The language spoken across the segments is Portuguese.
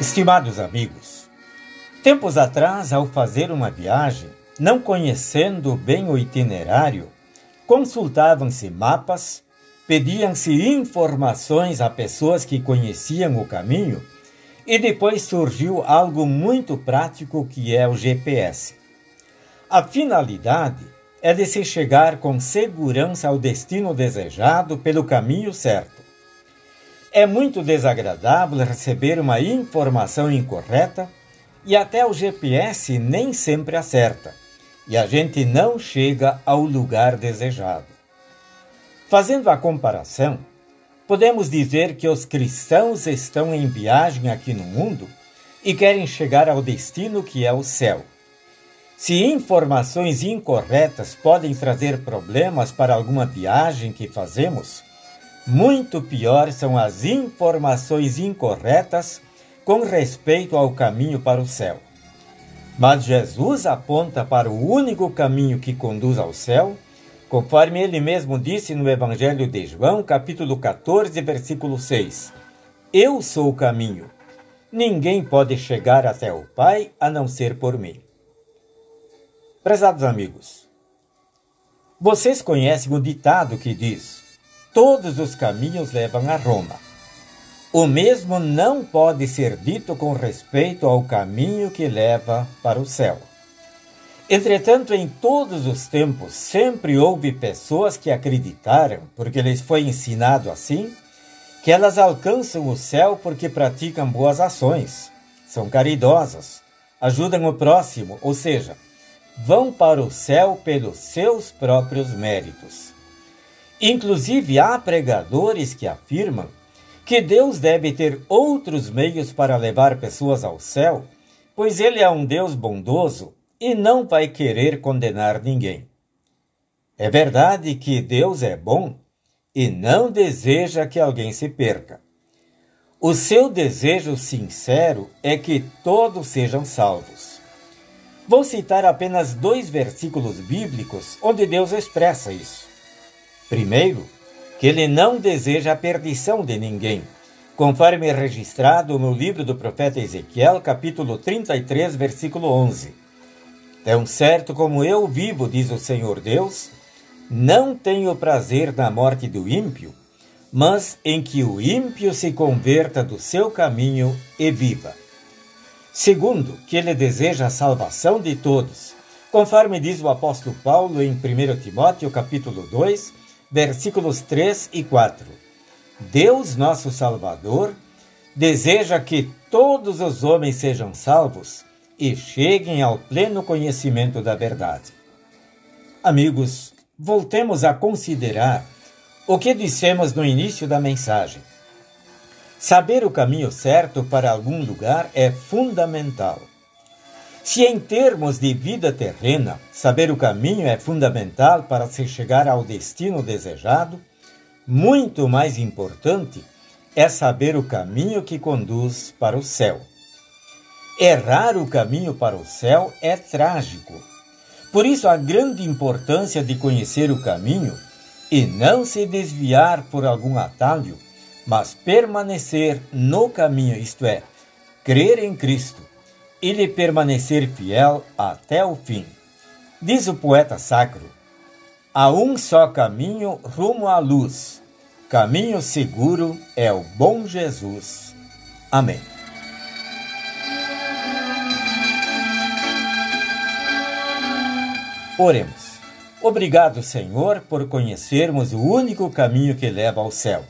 Estimados amigos, tempos atrás, ao fazer uma viagem, não conhecendo bem o itinerário, consultavam-se mapas, pediam-se informações a pessoas que conheciam o caminho e depois surgiu algo muito prático que é o GPS. A finalidade é de se chegar com segurança ao destino desejado pelo caminho certo. É muito desagradável receber uma informação incorreta e até o GPS nem sempre acerta, e a gente não chega ao lugar desejado. Fazendo a comparação, podemos dizer que os cristãos estão em viagem aqui no mundo e querem chegar ao destino que é o céu. Se informações incorretas podem trazer problemas para alguma viagem que fazemos, muito pior são as informações incorretas com respeito ao caminho para o céu. Mas Jesus aponta para o único caminho que conduz ao céu, conforme ele mesmo disse no Evangelho de João, capítulo 14, versículo 6. Eu sou o caminho. Ninguém pode chegar até o Pai a não ser por mim. Prezados amigos, vocês conhecem o ditado que diz: todos os caminhos levam a Roma. O mesmo não pode ser dito com respeito ao caminho que leva para o céu. Entretanto, em todos os tempos, sempre houve pessoas que acreditaram, porque lhes foi ensinado assim, que elas alcançam o céu porque praticam boas ações, são caridosas, ajudam o próximo, ou seja, vão para o céu pelos seus próprios méritos. Inclusive, há pregadores que afirmam que Deus deve ter outros meios para levar pessoas ao céu, pois Ele é um Deus bondoso e não vai querer condenar ninguém. É verdade que Deus é bom e não deseja que alguém se perca. O seu desejo sincero é que todos sejam salvos. Vou citar apenas dois versículos bíblicos onde Deus expressa isso. Primeiro, que ele não deseja a perdição de ninguém, conforme é registrado no livro do profeta Ezequiel, capítulo 33, versículo 11. Tão certo como eu vivo, diz o Senhor Deus, não tenho prazer na morte do ímpio, mas em que o ímpio se converta do seu caminho e viva. Segundo, que ele deseja a salvação de todos, conforme diz o apóstolo Paulo em 1 Timóteo capítulo 2, versículos 3 e 4. Deus, nosso Salvador, deseja que todos os homens sejam salvos e cheguem ao pleno conhecimento da verdade. Amigos, voltemos a considerar o que dissemos no início da mensagem. Saber o caminho certo para algum lugar é fundamental. Se em termos de vida terrena, saber o caminho é fundamental para se chegar ao destino desejado, muito mais importante é saber o caminho que conduz para o céu. Errar o caminho para o céu é trágico. Por isso, a grande importância de conhecer o caminho e não se desviar por algum atalho, mas permanecer no caminho, isto é, crer em Cristo e lhe permanecer fiel até o fim. Diz o poeta sacro: há um só caminho rumo à luz. Caminho seguro é o bom Jesus. Amém. Oremos. Obrigado, Senhor, por conhecermos o único caminho que leva ao céu.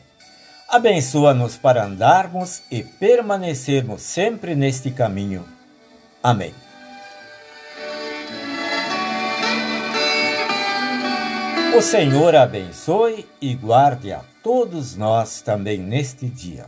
Abençoa-nos para andarmos e permanecermos sempre neste caminho Amém. O Senhor abençoe e guarde a todos nós também neste dia.